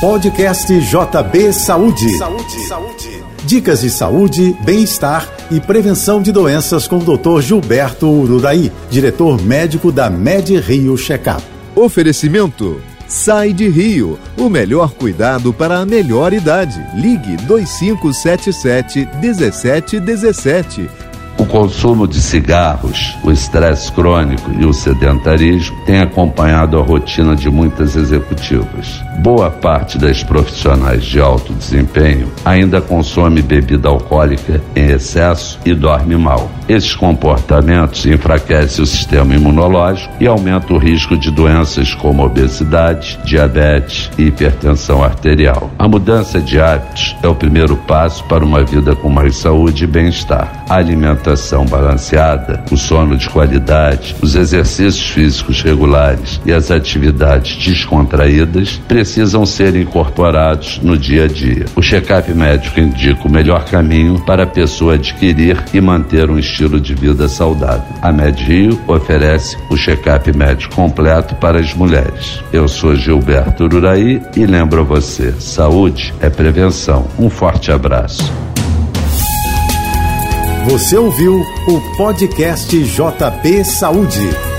Podcast JB Saúde. Saúde. Saúde. Dicas de saúde, bem-estar e prevenção de doenças com o Dr. Gilberto Urudaí, diretor médico da Med Rio Checkup. Oferecimento Sai de Rio, o melhor cuidado para a melhor idade. Ligue 2577 1717 o consumo de cigarros, o estresse crônico e o sedentarismo têm acompanhado a rotina de muitas executivas. Boa parte das profissionais de alto desempenho ainda consome bebida alcoólica em excesso e dorme mal. Esses comportamentos enfraquecem o sistema imunológico e aumentam o risco de doenças como obesidade, diabetes e hipertensão arterial. A mudança de hábitos é o primeiro passo para uma vida com mais saúde e bem-estar. Alimentação alimentação balanceada, o sono de qualidade, os exercícios físicos regulares e as atividades descontraídas precisam ser incorporados no dia a dia. O check-up médico indica o melhor caminho para a pessoa adquirir e manter um estilo de vida saudável. A MedRio oferece o check-up médico completo para as mulheres. Eu sou Gilberto Ururaí e lembro a você: saúde é prevenção. Um forte abraço. Você ouviu o podcast JP Saúde.